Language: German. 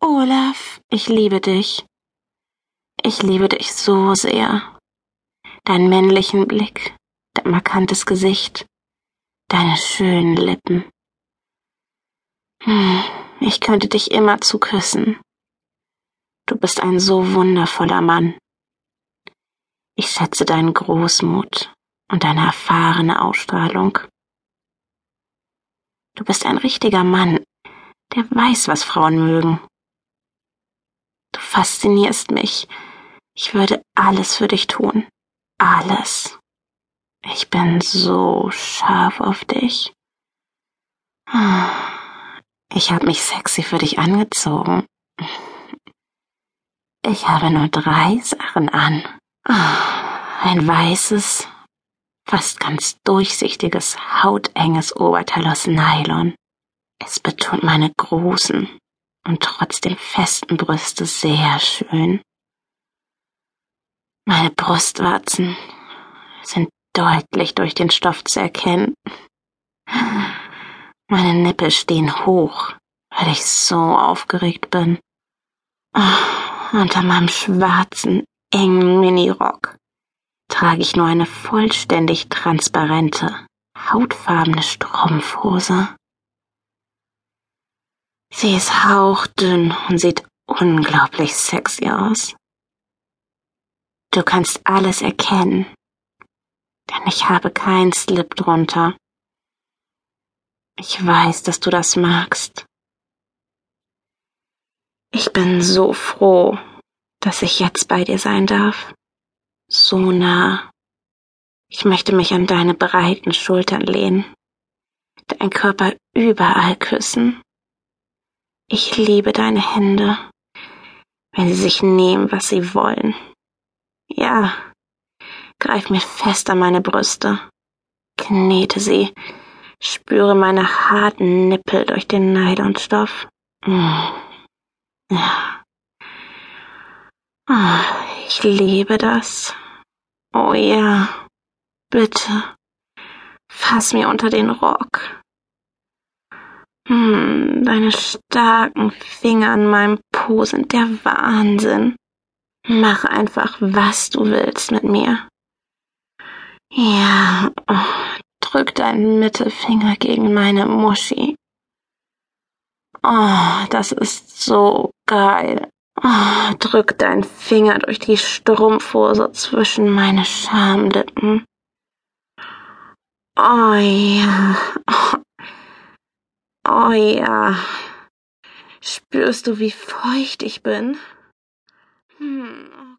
Olaf, ich liebe dich. Ich liebe dich so sehr. Deinen männlichen Blick, dein markantes Gesicht, deine schönen Lippen. Hm, ich könnte dich immer zu küssen. Du bist ein so wundervoller Mann. Ich schätze deinen Großmut und deine erfahrene Ausstrahlung. Du bist ein richtiger Mann, der weiß, was Frauen mögen. Faszinierst mich. Ich würde alles für dich tun. Alles. Ich bin so scharf auf dich. Ich habe mich sexy für dich angezogen. Ich habe nur drei Sachen an. Ein weißes, fast ganz durchsichtiges, hautenges Oberteil aus Nylon. Es betont meine großen und trotzdem festen Brüste sehr schön. Meine Brustwarzen sind deutlich durch den Stoff zu erkennen. Meine Nippel stehen hoch, weil ich so aufgeregt bin. Unter meinem schwarzen, engen Minirock trage ich nur eine vollständig transparente, hautfarbene Strumpfhose. Sie ist hauchdünn und sieht unglaublich sexy aus. Du kannst alles erkennen, denn ich habe keinen Slip drunter. Ich weiß, dass du das magst. Ich bin so froh, dass ich jetzt bei dir sein darf so nah. Ich möchte mich an deine breiten Schultern lehnen, dein Körper überall küssen. Ich liebe deine Hände, wenn sie sich nehmen, was sie wollen. Ja, greif mir fest an meine Brüste, knete sie, spüre meine harten Nippel durch den Nylonstoff. Mm. Ja. Oh, ich liebe das. Oh ja, bitte, fass mir unter den Rock. Hm, deine starken Finger an meinem Po sind der Wahnsinn. Mach einfach, was du willst mit mir. Ja, oh, drück deinen Mittelfinger gegen meine Muschi. Oh, das ist so geil. Oh, drück deinen Finger durch die Strumpfhose zwischen meine Schamlippen. Oh ja. Oh, ja. Spürst du, wie feucht ich bin? Hm,